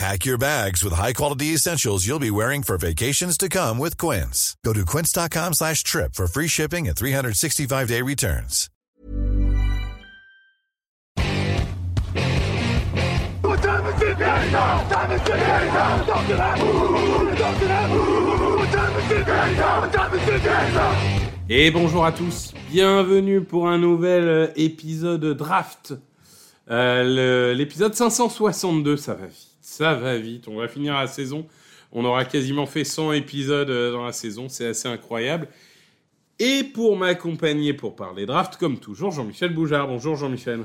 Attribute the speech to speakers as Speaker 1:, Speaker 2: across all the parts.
Speaker 1: Pack your bags with high-quality essentials you'll be wearing for vacations to come with Quince. Go to quince.com slash trip for free shipping and 365-day returns.
Speaker 2: Et bonjour à tous, bienvenue pour un nouvel euh, épisode draft. Euh, L'épisode 562, ça va ça va vite. On va finir la saison. On aura quasiment fait 100 épisodes euh, dans la saison, c'est assez incroyable. Et pour m'accompagner pour parler draft, comme toujours, Jean-Michel Boujard. Bonjour Jean-Michel.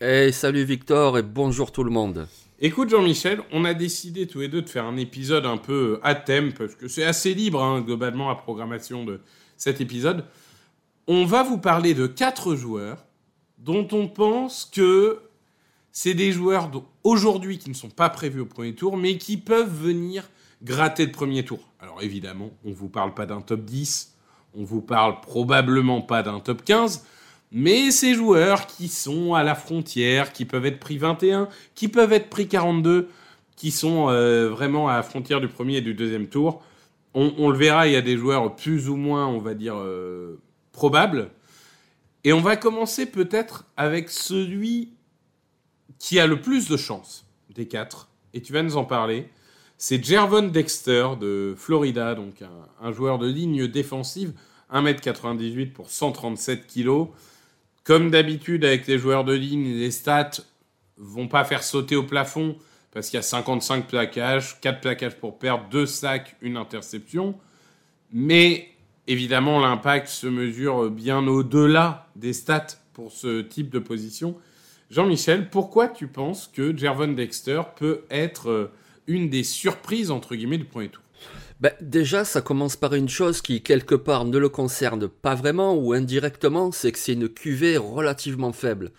Speaker 3: Hey, salut Victor et bonjour tout le monde.
Speaker 2: Écoute Jean-Michel, on a décidé tous les deux de faire un épisode un peu à thème, parce que c'est assez libre hein, globalement la programmation de cet épisode. On va vous parler de quatre joueurs dont on pense que c'est des joueurs aujourd'hui qui ne sont pas prévus au premier tour, mais qui peuvent venir gratter le premier tour. Alors évidemment, on ne vous parle pas d'un top 10, on vous parle probablement pas d'un top 15, mais ces joueurs qui sont à la frontière, qui peuvent être pris 21, qui peuvent être pris 42, qui sont euh, vraiment à la frontière du premier et du deuxième tour, on, on le verra, il y a des joueurs plus ou moins, on va dire, euh, probables. Et on va commencer peut-être avec celui qui a le plus de chances des quatre, et tu vas nous en parler. C'est Jervon Dexter de Florida, donc un, un joueur de ligne défensive, 1m98 pour 137 kg. Comme d'habitude avec les joueurs de ligne, les stats vont pas faire sauter au plafond parce qu'il y a 55 plaquages, 4 plaquages pour perdre, 2 sacs, une interception. Mais évidemment, l'impact se mesure bien au-delà des stats pour ce type de position. Jean-Michel, pourquoi tu penses que Jervon Dexter peut être euh, une des surprises, entre guillemets, du premier tour?
Speaker 3: Ben, déjà, ça commence par une chose qui, quelque part, ne le concerne pas vraiment ou indirectement, c'est que c'est une QV relativement faible.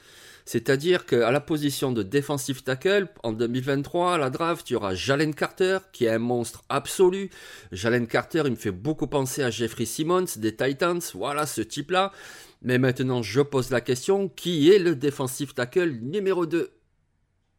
Speaker 3: C'est-à-dire qu'à la position de defensive tackle, en 2023, à la draft, il y aura Jalen Carter, qui est un monstre absolu. Jalen Carter, il me fait beaucoup penser à Jeffrey Simmons des Titans, voilà ce type-là. Mais maintenant, je pose la question, qui est le defensive tackle numéro 2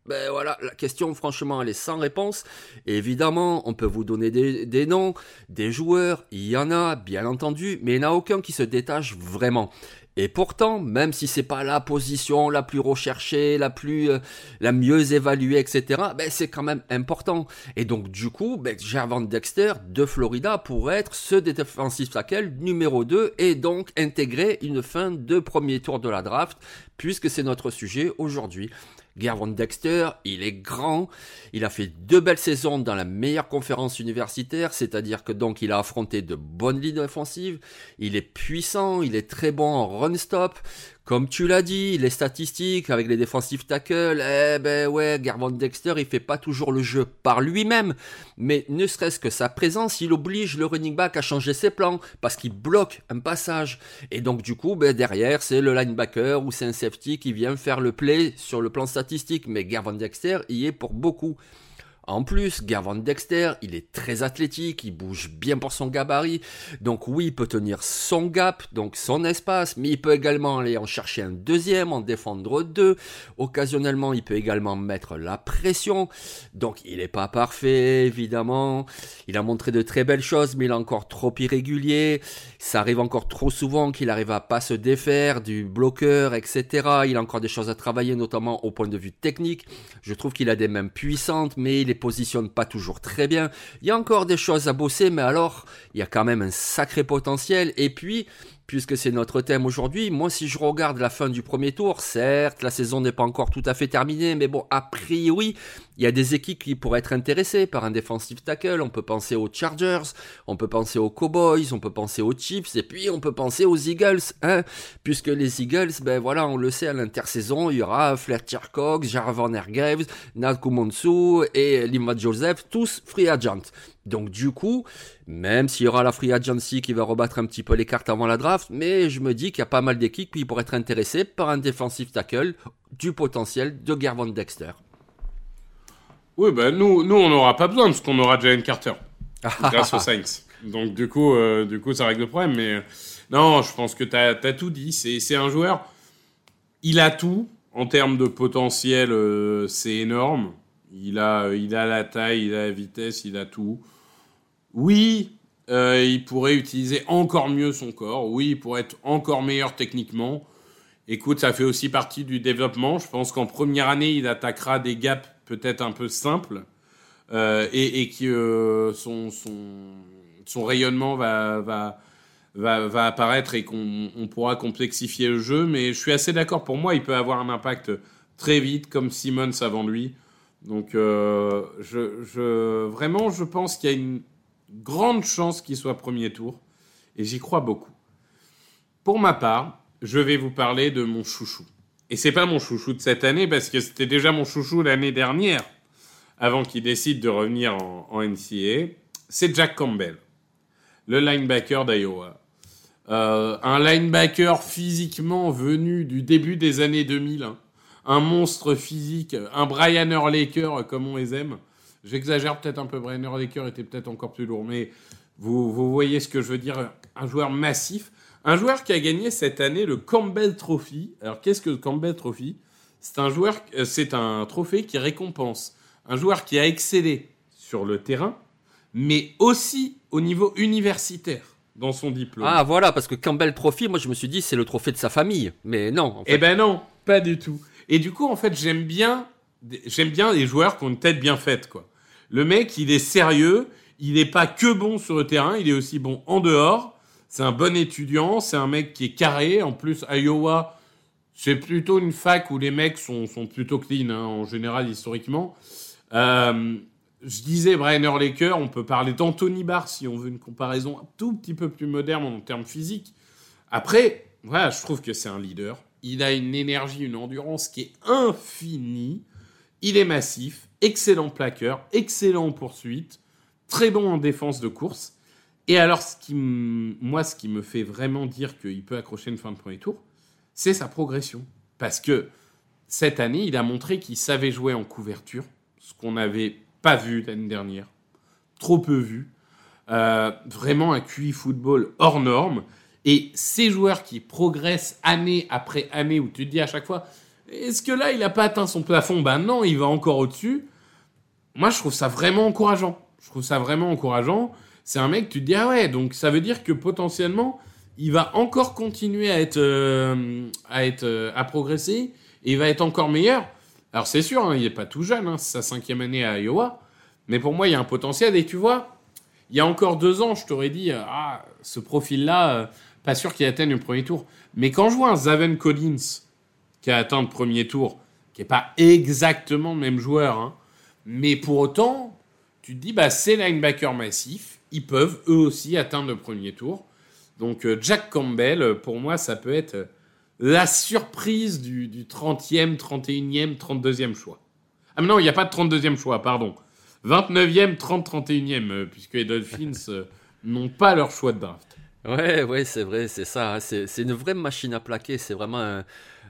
Speaker 3: ben voilà, la question franchement elle est sans réponse. Évidemment, on peut vous donner des, des noms, des joueurs, il y en a bien entendu, mais il n'y en a aucun qui se détache vraiment. Et pourtant, même si c'est pas la position la plus recherchée, la plus, euh, la mieux évaluée, etc., ben c'est quand même important. Et donc du coup, ben, Dexter de Florida pourrait être ce défensif tackle numéro 2 et donc intégrer une fin de premier tour de la draft, puisque c'est notre sujet aujourd'hui. Gervon Dexter, il est grand, il a fait deux belles saisons dans la meilleure conférence universitaire, c'est-à-dire que donc il a affronté de bonnes lignes offensives, il est puissant, il est très bon en run-stop, comme tu l'as dit, les statistiques avec les défensifs tackles, eh ben ouais, Gervon Dexter, il fait pas toujours le jeu par lui-même, mais ne serait-ce que sa présence, il oblige le running back à changer ses plans parce qu'il bloque un passage. Et donc du coup, ben, derrière, c'est le linebacker ou c'est un safety qui vient faire le play sur le plan statistique, mais Gervon Dexter y est pour beaucoup. En plus, Gervon Dexter, il est très athlétique, il bouge bien pour son gabarit. Donc oui, il peut tenir son gap, donc son espace, mais il peut également aller en chercher un deuxième, en défendre deux. Occasionnellement, il peut également mettre la pression. Donc il n'est pas parfait, évidemment. Il a montré de très belles choses, mais il est encore trop irrégulier. Ça arrive encore trop souvent qu'il arrive à pas se défaire du bloqueur, etc. Il a encore des choses à travailler, notamment au point de vue technique. Je trouve qu'il a des mains puissantes, mais il les positionne pas toujours très bien. Il y a encore des choses à bosser, mais alors, il y a quand même un sacré potentiel. Et puis, puisque c'est notre thème aujourd'hui, moi si je regarde la fin du premier tour, certes la saison n'est pas encore tout à fait terminée, mais bon a priori il y a des équipes qui pourraient être intéressées par un defensive tackle, on peut penser aux Chargers, on peut penser aux Cowboys, on peut penser aux Chiefs, et puis on peut penser aux Eagles, hein, puisque les Eagles, ben voilà, on le sait à l'intersaison, il y aura Fletcher Cox, Jarvan Graves, Nat Kumonsu et Lima Joseph, tous free agents. Donc du coup, même s'il y aura la free agency qui va rebattre un petit peu les cartes avant la draft, mais je me dis qu'il y a pas mal d'équipes qui pourraient être intéressées par un defensive tackle du potentiel de Gervon Dexter.
Speaker 2: Oui, ben nous, nous on n'aura pas besoin parce qu'on aura Jalen Carter grâce aux Saints. Donc du coup, euh, du coup, ça règle le problème. Mais euh, non, je pense que tu as, tout dit. C'est un joueur, il a tout en termes de potentiel, euh, c'est énorme. Il a, il a la taille, il a la vitesse, il a tout. Oui, euh, il pourrait utiliser encore mieux son corps. Oui, il pourrait être encore meilleur techniquement. Écoute, ça fait aussi partie du développement. Je pense qu'en première année, il attaquera des gaps peut-être un peu simples euh, et, que euh, son, rayonnement va, apparaître et qu'on pourra complexifier le jeu. Mais je suis assez d'accord. Pour moi, il peut avoir un impact très vite, comme Simmons avant lui. Donc, vraiment, je pense qu'il y a une grande chance qu'il soit premier tour, et j'y crois beaucoup. Pour ma part, je vais vous parler de mon chouchou. Et c'est pas mon chouchou de cette année, parce que c'était déjà mon chouchou l'année dernière, avant qu'il décide de revenir en, NCA. C'est Jack Campbell, le linebacker d'Iowa. Euh, un linebacker physiquement venu du début des années 2000, hein. un monstre physique, un Brian Urlacher comme on les aime. J'exagère peut-être un peu, Brenner Laker était peut-être encore plus lourd, mais vous, vous voyez ce que je veux dire, un joueur massif, un joueur qui a gagné cette année le Campbell Trophy. Alors qu'est-ce que le Campbell Trophy? C'est un joueur, euh, c'est un trophée qui récompense un joueur qui a excellé sur le terrain, mais aussi au niveau universitaire dans son diplôme.
Speaker 3: Ah voilà, parce que Campbell Trophy, moi je me suis dit c'est le trophée de sa famille, mais non.
Speaker 2: En Eh ben non, pas du tout. Et du coup en fait j'aime bien, j'aime bien les joueurs qui ont une tête bien faite quoi. Le mec, il est sérieux, il n'est pas que bon sur le terrain, il est aussi bon en dehors. C'est un bon étudiant, c'est un mec qui est carré. En plus, Iowa, c'est plutôt une fac où les mecs sont, plutôt clean, hein, en général, historiquement. Euh, je disais Brian Urlacher, on peut parler d'Anthony Barr si on veut une comparaison un tout petit peu plus moderne en termes physiques. Après, voilà, je trouve que c'est un leader. Il a une énergie, une endurance qui est infinie. Il est massif, excellent plaqueur, excellent en poursuite, très bon en défense de course. Et alors, ce qui moi, ce qui me fait vraiment dire qu'il peut accrocher une fin de premier tour, c'est sa progression. Parce que cette année, il a montré qu'il savait jouer en couverture, ce qu'on n'avait pas vu l'année dernière, trop peu vu. Euh, vraiment un QI football hors norme. Et ces joueurs qui progressent année après année, où tu te dis à chaque fois, est-ce que là, il n'a pas atteint son plafond? Ben non, il va encore au-dessus. Moi, je trouve ça vraiment encourageant. Je trouve ça vraiment encourageant. C'est un mec, tu te dis, ah ouais, donc ça veut dire que potentiellement, il va encore continuer à être, euh, à, être euh, à progresser et il va être encore meilleur. Alors c'est sûr, hein, il n'est pas tout jeune, hein, c'est sa cinquième année à Iowa, mais pour moi, il y a un potentiel. Et tu vois, il y a encore deux ans, je t'aurais dit, ah, ce profil-là, euh, pas sûr qu'il atteigne le premier tour. Mais quand je vois un Zaven Collins qui a atteint le premier tour, qui n'est pas exactement le même joueur, hein, mais pour autant, tu te dis, bah, c'est linebacker massif, ils peuvent eux aussi atteindre le premier tour. Donc euh, Jack Campbell, euh, pour moi, ça peut être euh, la surprise du, 30e, 31e, 32e choix. Ah non, il n'y a pas de 32e choix, pardon. 29e, 30, 31e, puisque les Dolphins n'ont pas leur choix de draft.
Speaker 3: Ouais, ouais, c'est vrai, c'est ça. Hein. C'est une vraie machine à plaquer. C'est vraiment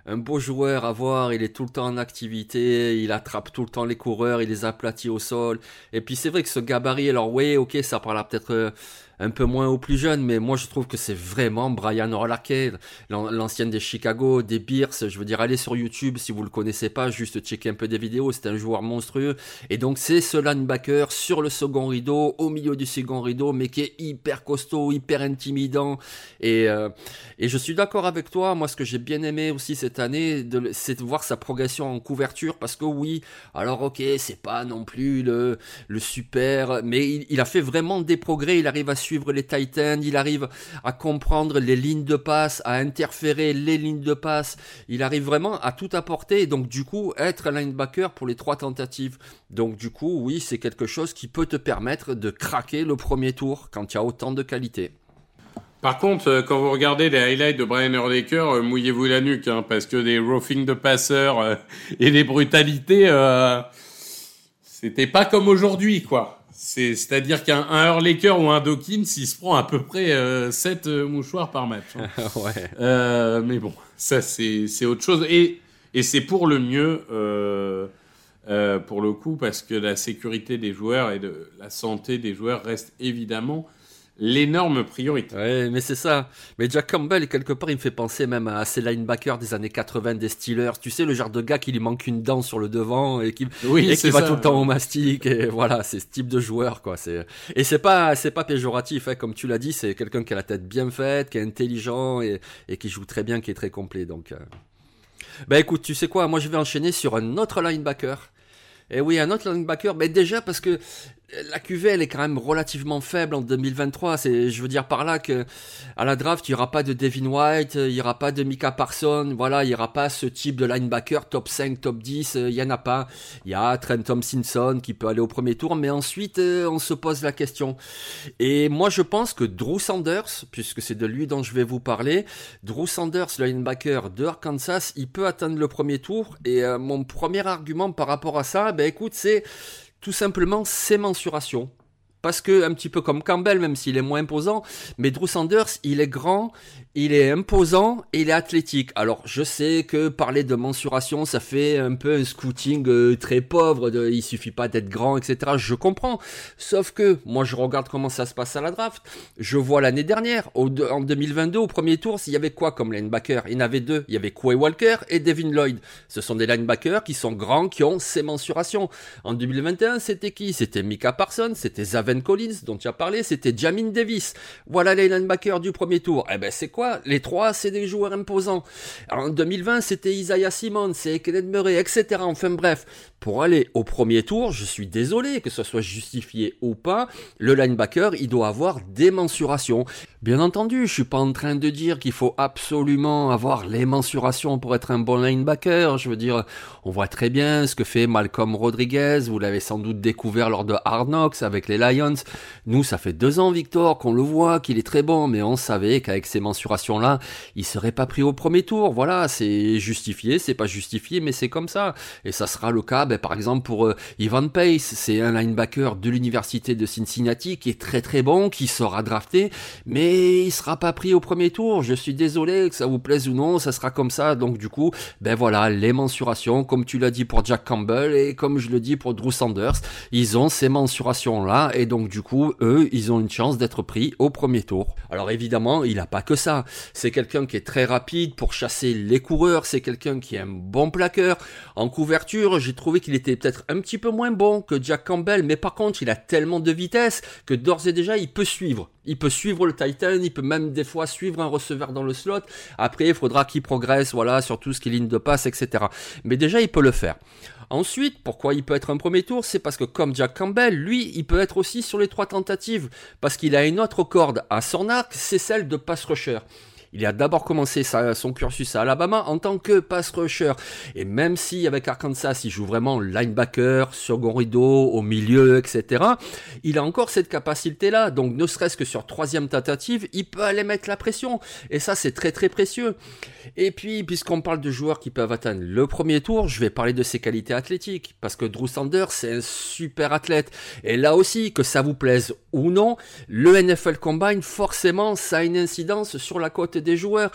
Speaker 3: un beau joueur à voir, il est tout le temps en activité, il attrape tout le temps les coureurs, il les aplatit au sol. Et puis c'est vrai que ce gabarit, alors oui, ok, ça parlera peut-être euh, un peu moins aux plus jeunes, mais moi je trouve que c'est vraiment Brian Orlake, l'ancienne des Chicago, des Bears. Je veux dire, allez sur YouTube si vous le connaissez pas, juste checker un peu des vidéos. C'est un joueur monstrueux. Et donc c'est ce linebacker sur le second rideau, au milieu du second rideau, mais qui est hyper costaud, hyper intimidant. Et, euh, et je suis d'accord avec toi. Moi, ce que j'ai bien aimé aussi cette année, c'est de voir sa progression en couverture, parce que oui, alors ok, c'est pas non plus le, le super, mais il, il a fait vraiment des progrès. Il arrive à suivre les Titans, il arrive à comprendre les lignes de passe, à interférer les lignes de passe, il arrive vraiment à tout apporter et donc du coup être linebacker pour les trois tentatives. Donc du coup, oui, c'est quelque chose qui peut te permettre de craquer le premier tour quand il y a autant de qualité.
Speaker 2: Par contre, euh, quand vous regardez les highlights de Brian Urlacher, euh, mouillez-vous la nuque, hein, parce que des roughing de passeurs euh, et des brutalités, c'était pas comme aujourd'hui, quoi. C'est-à-dire qu'un Urlacher ou un Dawkins, il se prend à peu près 7 mouchoirs par match. Hein.
Speaker 3: ouais.
Speaker 2: mais bon, ça c'est autre chose. Et, et c'est pour le mieux, pour le coup, parce que la sécurité des joueurs et de la santé des joueurs reste évidemment l'énorme priorité.
Speaker 3: Ouais, mais c'est ça. Mais Jack Campbell, quelque part, il me fait penser même à ces linebackers des années 80 des Steelers. Tu sais, le genre de gars qui lui manque une dent sur le devant et qui,
Speaker 2: oui,
Speaker 3: et qui va tout le temps au mastic. Et voilà, c'est ce type de joueur, quoi. C'est, et c'est pas, c'est pas péjoratif, hein. Comme tu l'as dit, c'est quelqu'un qui a la tête bien faite, qui est intelligent et, et qui joue très bien, qui est très complet. Donc, euh... bah écoute, tu sais quoi? Moi, je vais enchaîner sur un autre linebacker. Et oui, un autre linebacker, mais déjà parce que la QV elle est quand même relativement faible en 2023. C'est, je veux dire par là que à la draft il y aura pas de Devin White, il y aura pas de Mika Parson, voilà, il y aura pas ce type de linebacker top 5, top 10, il y en a pas. Il y a Trent Thompson qui peut aller au premier tour, mais ensuite euh, on se pose la question. Et moi je pense que Drew Sanders, puisque c'est de lui dont je vais vous parler, Drew Sanders, le linebacker de Arkansas, il peut atteindre le premier tour. Et euh, mon premier argument par rapport à ça, ben écoute, c'est tout simplement ses mensurations. Parce que, un petit peu comme Campbell, même s'il est moins imposant, mais Drew Sanders, il est grand, il est imposant et il est athlétique. Alors je sais que parler de mensuration, ça fait un peu un scouting euh, très pauvre, de, il suffit pas d'être grand, etc. Je comprends. Sauf que moi je regarde comment ça se passe à la draft. Je vois l'année dernière, en 2022, au premier tour, s'il y avait quoi comme linebacker? Il y en avait deux. Il y avait Quay Walker et Devin Lloyd. Ce sont des linebackers qui sont grands, qui ont ces mensurations. En 2021, c'était qui? C'était Mika Parsons, c'était Zaven Collins dont tu as parlé, c'était Jamin Davis. Voilà les linebackers du premier tour. Eh ben c'est quoi? Les trois, c'est des joueurs imposants. en 2020, c'était Isaiah Simon, c'est Kenneth Murray, etc. Enfin bref, pour aller au premier tour, je suis désolé que ce soit justifié ou pas, le linebacker, il doit avoir des mensurations. Bien entendu, je suis pas en train de dire qu'il faut absolument avoir les mensurations pour être un bon linebacker. Je veux dire, on voit très bien ce que fait Malcolm Rodriguez. Vous l'avez sans doute découvert lors de Hard Knocks avec les Lions. Nous, ça fait deux ans, Victor, qu'on le voit, qu'il est très bon, mais on savait qu'avec ces mensurations là il serait pas pris au premier tour. Voilà, c'est justifié, c'est pas justifié, mais c'est comme ça. Et ça sera le cas, ben, par exemple, pour euh, Ivan Pace. C'est un linebacker de l'université de Cincinnati qui est très très bon, qui sera drafté, mais il sera pas pris au premier tour. Je suis désolé, que ça vous plaise ou non, ça sera comme ça. Donc du coup, ben voilà, les mensurations, comme tu l'as dit pour Jack Campbell et comme je le dis pour Drew Sanders, ils ont ces mensurations là et donc du coup, eux, ils ont une chance d'être pris au premier tour. Alors évidemment, il n'a pas que ça. C'est quelqu'un qui est très rapide pour chasser les coureurs. C'est quelqu'un qui est un bon plaqueur. En couverture, j'ai trouvé qu'il était peut-être un petit peu moins bon que Jack Campbell, mais par contre, il a tellement de vitesse que d'ores et déjà, il peut suivre. Il peut suivre le Titan, il peut même des fois suivre un receveur dans le slot. Après, il faudra qu'il progresse, voilà, sur tout ce qui est ligne de passe, etc. Mais déjà, il peut le faire. Ensuite, pourquoi il peut être un premier tour? C'est parce que comme Jack Campbell, lui, il peut être aussi sur les trois tentatives. Parce qu'il a une autre corde à son arc, c'est celle de pass rusher. Il a d'abord commencé son cursus à Alabama en tant que pass rusher. Et même si avec Arkansas, il joue vraiment linebacker, second rideau, au milieu, etc., il a encore cette capacité-là. Donc ne serait-ce que sur troisième tentative, il peut aller mettre la pression. Et ça, c'est très très précieux. Et puis, puisqu'on parle de joueurs qui peuvent atteindre le premier tour, je vais parler de ses qualités athlétiques. Parce que Drew Sanders, c'est un super athlète. Et là aussi, que ça vous plaise ou non, le NFL Combine, forcément, ça a une incidence sur la côte des joueurs.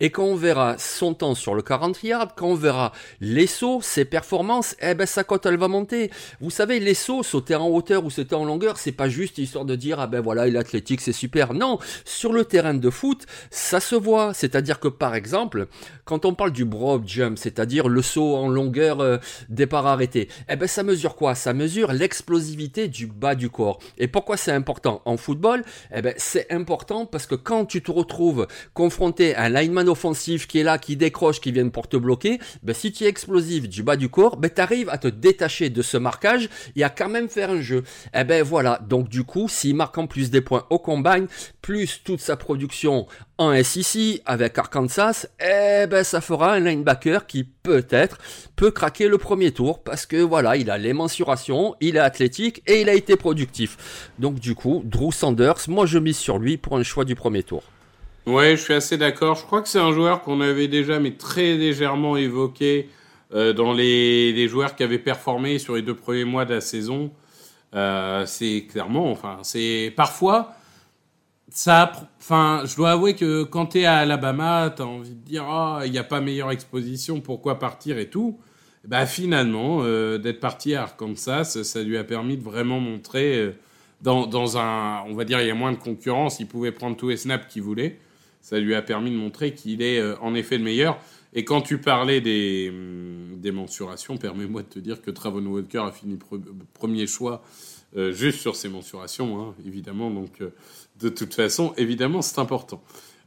Speaker 3: Et quand on verra son temps sur le 40 yards, quand on verra les sauts, ses performances, eh ben sa cote elle va monter. Vous savez, les sauts, sauter en hauteur ou sauter en longueur, c'est pas juste histoire de dire ah ben voilà, il est c'est super. Non, sur le terrain de foot, ça se voit. C'est-à-dire que par exemple, quand on parle du broad jump, c'est-à-dire le saut en longueur euh, départ arrêté, eh ben ça mesure quoi? Ça mesure l'explosivité du bas du corps. Et pourquoi c'est important en football? Eh ben c'est important parce que quand tu te retrouves confronté confronté à un lineman offensif qui est là, qui décroche, qui vient pour te bloquer, ben, si tu es explosif du bas du corps, ben, tu arrives à te détacher de ce marquage et à quand même faire un jeu. Et eh ben voilà, donc du coup, s'il marque en plus des points au combine, plus toute sa production en SEC avec Arkansas, eh ben ça fera un linebacker qui peut-être peut craquer le premier tour parce que voilà, il a les mensurations, il est athlétique et il a été productif. Donc du coup, Drew Sanders, moi je mise sur lui pour un choix du premier tour.
Speaker 2: Ouais, je suis assez d'accord. Je crois que c'est un joueur qu'on avait déjà mais très légèrement évoqué euh, dans les, les, joueurs qui avaient performé sur les deux premiers mois de la saison. Euh, c'est clairement, enfin, c'est parfois ça, enfin, je dois avouer que quand tu es à Alabama, tu as envie de dire, ah, il n'y a pas meilleure exposition, pourquoi partir et tout. Bah, finalement, euh, d'être parti à Arkansas, ça lui a permis de vraiment montrer, dans, dans, un, on va dire, il y a moins de concurrence, il pouvait prendre tous les snaps qu'il voulait. Ça lui a permis de montrer qu'il est euh, en effet le meilleur. Et quand tu parlais des, hum, des mensurations, permets-moi de te dire que Travon Walker a fini premier choix juste sur ses mensurations, hein, évidemment. Donc, de toute façon, évidemment, c'est important.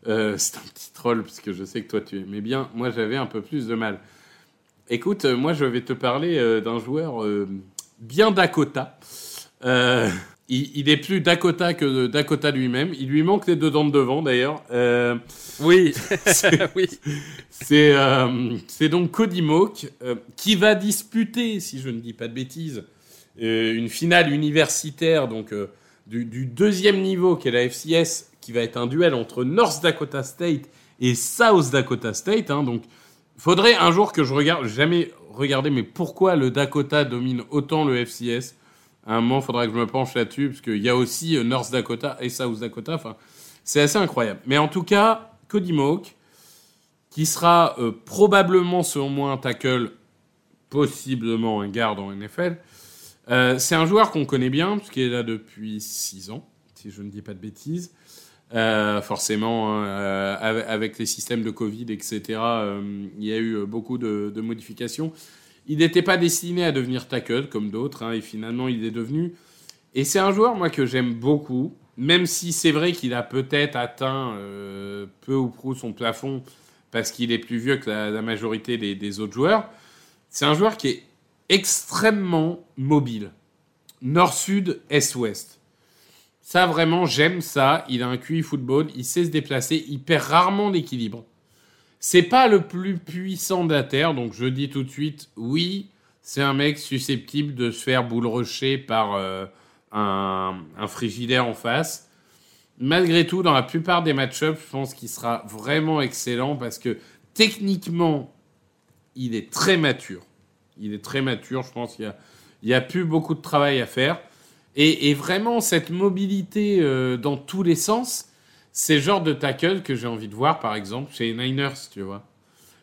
Speaker 2: Euh, c'est un petit troll, puisque je sais que toi, tu aimais bien. Moi, j'avais un peu plus de mal. Écoute, euh, moi, je vais te parler euh, d'un joueur bien Dakota. Il, est plus Dakota que Dakota lui-même. Il lui manque les deux dents de devant, d'ailleurs.
Speaker 3: oui, oui.
Speaker 2: C'est donc Cody Moke qui va disputer, si je ne dis pas de bêtises, une finale universitaire, donc du, deuxième niveau qui est la FCS, qui va être un duel entre North Dakota State et South Dakota State. Hein, donc, faudrait un jour que je regarde, jamais regardé, mais pourquoi le Dakota domine autant le FCS Un moment, il faudra que je me penche là-dessus, parce qu'il y a aussi euh, North Dakota et South Dakota. Enfin, c'est assez incroyable. Mais en tout cas, Cody Moke, qui sera euh, probablement, selon moi, un tackle, possiblement un garde en NFL. Euh, c'est un joueur qu'on connaît bien, puisqu'il est là depuis 6 ans, si je ne dis pas de bêtises. Forcément, hein, avec les systèmes de Covid, etc., il y a eu beaucoup de, modifications. Il n'était pas destiné à devenir tackle comme d'autres, hein, et finalement, il est devenu. Et c'est un joueur, moi, que j'aime beaucoup, même si c'est vrai qu'il a peut-être atteint peu ou prou son plafond parce qu'il est plus vieux que la, majorité des autres joueurs. C'est un joueur qui est extrêmement mobile. Nord-sud, est-ouest. Ça, vraiment, j'aime ça. Il a un QI football, il sait se déplacer, il perd rarement l'équilibre. C'est pas le plus puissant de Terre, donc je dis tout de suite, oui, c'est un mec susceptible de se faire boule rocher par euh, un, un, frigidaire en face. Malgré tout, dans la plupart des match-ups, je pense qu'il sera vraiment excellent parce que techniquement, il est très mature. Il est très mature, je pense qu'il n'y a, plus beaucoup de travail à faire. Et, vraiment, cette mobilité euh, dans tous les sens, c'est le genre de tackle que j'ai envie de voir, par exemple, chez Niners, tu vois.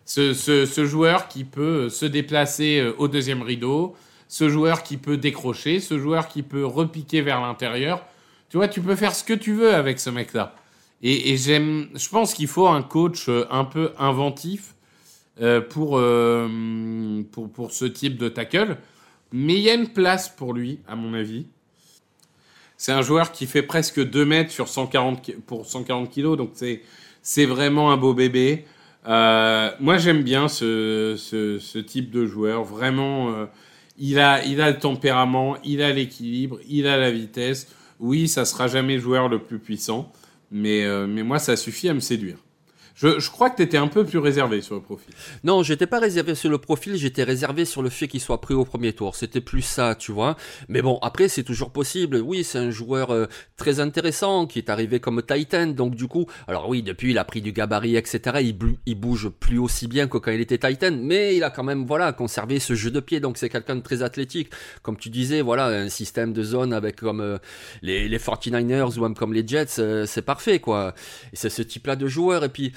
Speaker 2: Ce, joueur qui peut se déplacer euh, au deuxième rideau, ce joueur qui peut décrocher, ce joueur qui peut repiquer vers l'intérieur. Tu vois, tu peux faire ce que tu veux avec ce mec-là. Et, j'aime, je pense qu'il faut un coach euh, un peu inventif euh, pour, euh, pour, pour ce type de tackle. Mais il y a une place pour lui, à mon avis. C'est un joueur qui fait presque 2 mètres sur 140, pour 140 kilos, donc c'est, vraiment un beau bébé. Euh, moi, j'aime bien ce, ce, ce, type de joueur. Vraiment, euh, il, a, il a le tempérament, il a l'équilibre, il a la vitesse. Oui, ça sera jamais le joueur le plus puissant, mais, euh, mais moi, ça suffit à me séduire. Je, crois que tu étais un peu plus réservé sur le profil.
Speaker 3: Non, j'étais pas réservé sur le profil, j'étais réservé sur le fait qu'il soit pris au premier tour. C'était plus ça, tu vois. Mais bon, après, c'est toujours possible. Oui, c'est un joueur euh, très intéressant qui est arrivé comme Titan. Donc, du coup, alors oui, depuis, il a pris du gabarit, etc. Il, bouge plus aussi bien que quand il était Titan. Mais il a quand même, voilà, conservé ce jeu de pied. Donc, c'est quelqu'un de très athlétique. Comme tu disais, voilà, un système de zone avec comme euh, les, les 49ers ou même comme les Jets, euh, c'est parfait, quoi. Et c'est ce type-là de joueur. Et puis,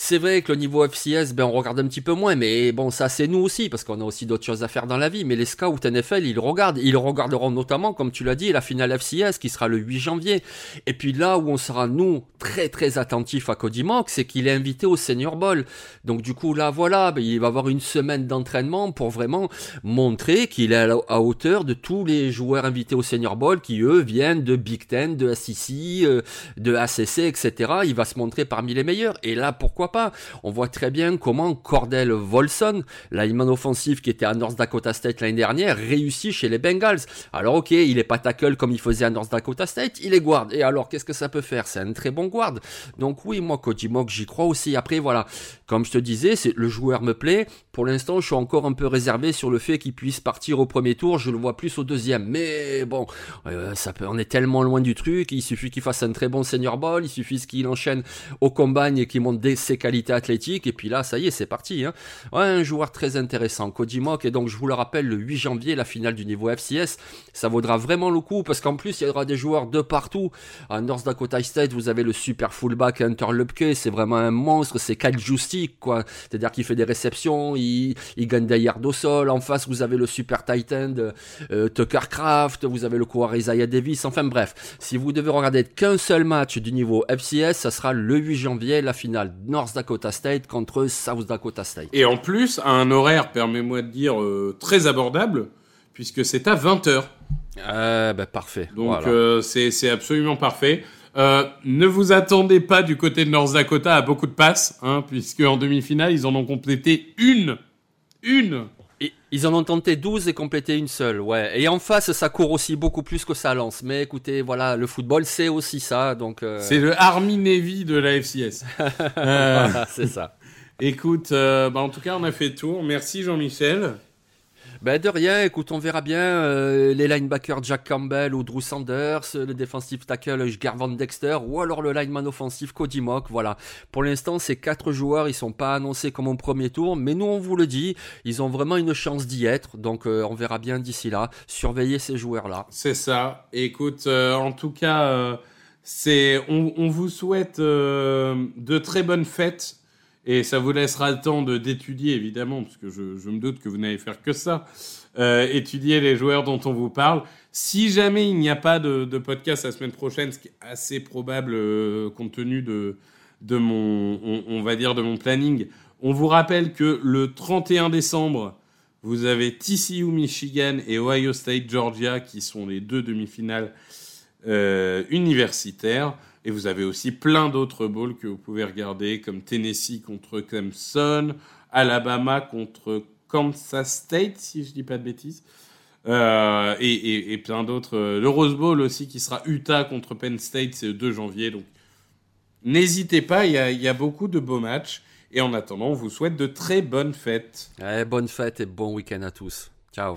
Speaker 3: C'est vrai que le niveau FCS, ben, on regarde un petit peu moins, mais bon, ça c'est nous aussi, parce qu'on a aussi d'autres choses à faire dans la vie. Mais les scouts NFL, ils regardent. Ils regarderont notamment, comme tu l'as dit, la finale FCS qui sera le 8 janvier. Et puis là où on sera, nous, très très attentifs à Cody Mock, c'est qu'il est invité au Senior Bowl. Donc du coup, là, voilà, ben, il va avoir une semaine d'entraînement pour vraiment montrer qu'il est à, hauteur de tous les joueurs invités au Senior Bowl qui, eux, viennent de Big Ten, de SEC, euh, de ACC, etc. Il va se montrer parmi les meilleurs. Et là, pourquoi pas. On voit très bien comment Cordell Volson, lineman offensif qui était à North Dakota State l'année dernière, réussit chez les Bengals. Alors ok, il est pas tackle comme il faisait à North Dakota State, il est guard. Et alors qu'est-ce que ça peut faire? C'est un très bon guard. Donc oui, moi Kojimok, j'y crois aussi. Après voilà, comme je te disais, c'est le joueur me plaît. Pour l'instant, je suis encore un peu réservé sur le fait qu'il puisse partir au premier tour. Je le vois plus au deuxième. Mais bon, euh, ça peut, on est tellement loin du truc. Il suffit qu'il fasse un très bon senior ball. Il suffit qu'il enchaîne au combine et qu'il monte ses qualités athlétiques. Et puis là, ça y est, c'est parti. Hein. Un joueur très intéressant. Cody Mock. Et donc, je vous le rappelle, le 8 janvier, la finale du niveau FCS. Ça vaudra vraiment le coup parce qu'en plus, il y aura des joueurs de partout. À North Dakota State, vous avez le super fullback Hunter Lupke. C'est vraiment un monstre. C'est Kyle quoi. C'est-à-dire qu'il fait des réceptions. Il, gagne des yards au sol. En face, vous avez le super Titan de, euh, Tucker Craft. Vous avez le coureur Isaiah Davis. Enfin bref, si vous devez regarder qu'un seul match du niveau FCS, ça sera le 8 janvier, la finale North Dakota State contre South Dakota State.
Speaker 2: Et en plus, à un horaire, permets-moi de dire, euh, très abordable, puisque c'est à 20h.
Speaker 3: Euh, ben, parfait.
Speaker 2: Donc euh, c'est absolument parfait. ne vous attendez pas du côté de North Dakota à beaucoup de passes, hein, puisque en demi-finale, ils en ont complété une. Une
Speaker 3: ils en ont tenté 12 et complété une seule, ouais. Et en face, ça court aussi beaucoup plus que ça lance. Mais écoutez, voilà, le football, c'est aussi ça, donc...
Speaker 2: C'est le Army Navy de la FCS.
Speaker 3: c'est ça.
Speaker 2: Écoute, bah, en tout cas, on a fait le tour. Merci Jean-Michel.
Speaker 3: Ben de rien, écoute, on verra bien euh, les linebackers Jack Campbell ou Drew Sanders, le defensive tackle Gervon Dexter ou alors le lineman offensif Cody Mock. Voilà. Pour l'instant, ces quatre joueurs, ils sont pas annoncés comme au premier tour, mais nous on vous le dit, ils ont vraiment une chance d'y être. Donc euh, on verra bien d'ici là. Surveillez ces joueurs-là.
Speaker 2: C'est ça. Écoute, euh, en tout cas, c'est, on, vous souhaite de très bonnes fêtes et ça vous laissera le temps d'étudier, évidemment, parce que je, je me doute que vous n'allez faire que ça, euh, étudier les joueurs dont on vous parle. Si jamais il n'y a pas de, de, podcast la semaine prochaine, ce qui est assez probable euh, compte tenu de, de mon, on, on, va dire, de mon planning, on vous rappelle que le 31 décembre, vous avez TCU Michigan et Ohio State Georgia qui sont les deux demi-finales euh, universitaires. Et vous avez aussi plein d'autres bowls que vous pouvez regarder, comme Tennessee contre Clemson, Alabama contre Kansas State, si je dis pas de bêtises. Euh, et, plein d'autres. Le Rose Bowl aussi, qui sera Utah contre Penn State, c'est le 2 janvier. Donc, n'hésitez pas, il y, a, beaucoup de beaux matchs. Et en attendant, on vous souhaite de très bonnes fêtes.
Speaker 3: bonnes fêtes et bon week-end à tous. Ciao.